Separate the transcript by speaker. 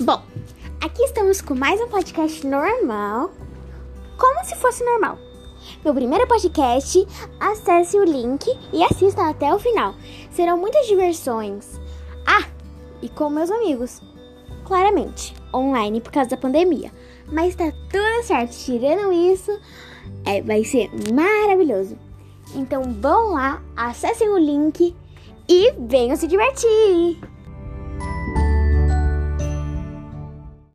Speaker 1: Bom, aqui estamos com mais um podcast normal, como se fosse normal. Meu primeiro podcast, acesse o link e assista até o final. Serão muitas diversões. Ah, e com meus amigos. Claramente, online por causa da pandemia. Mas tá tudo certo, tirando isso, é, vai ser maravilhoso. Então vão lá, acessem o link e venham se divertir!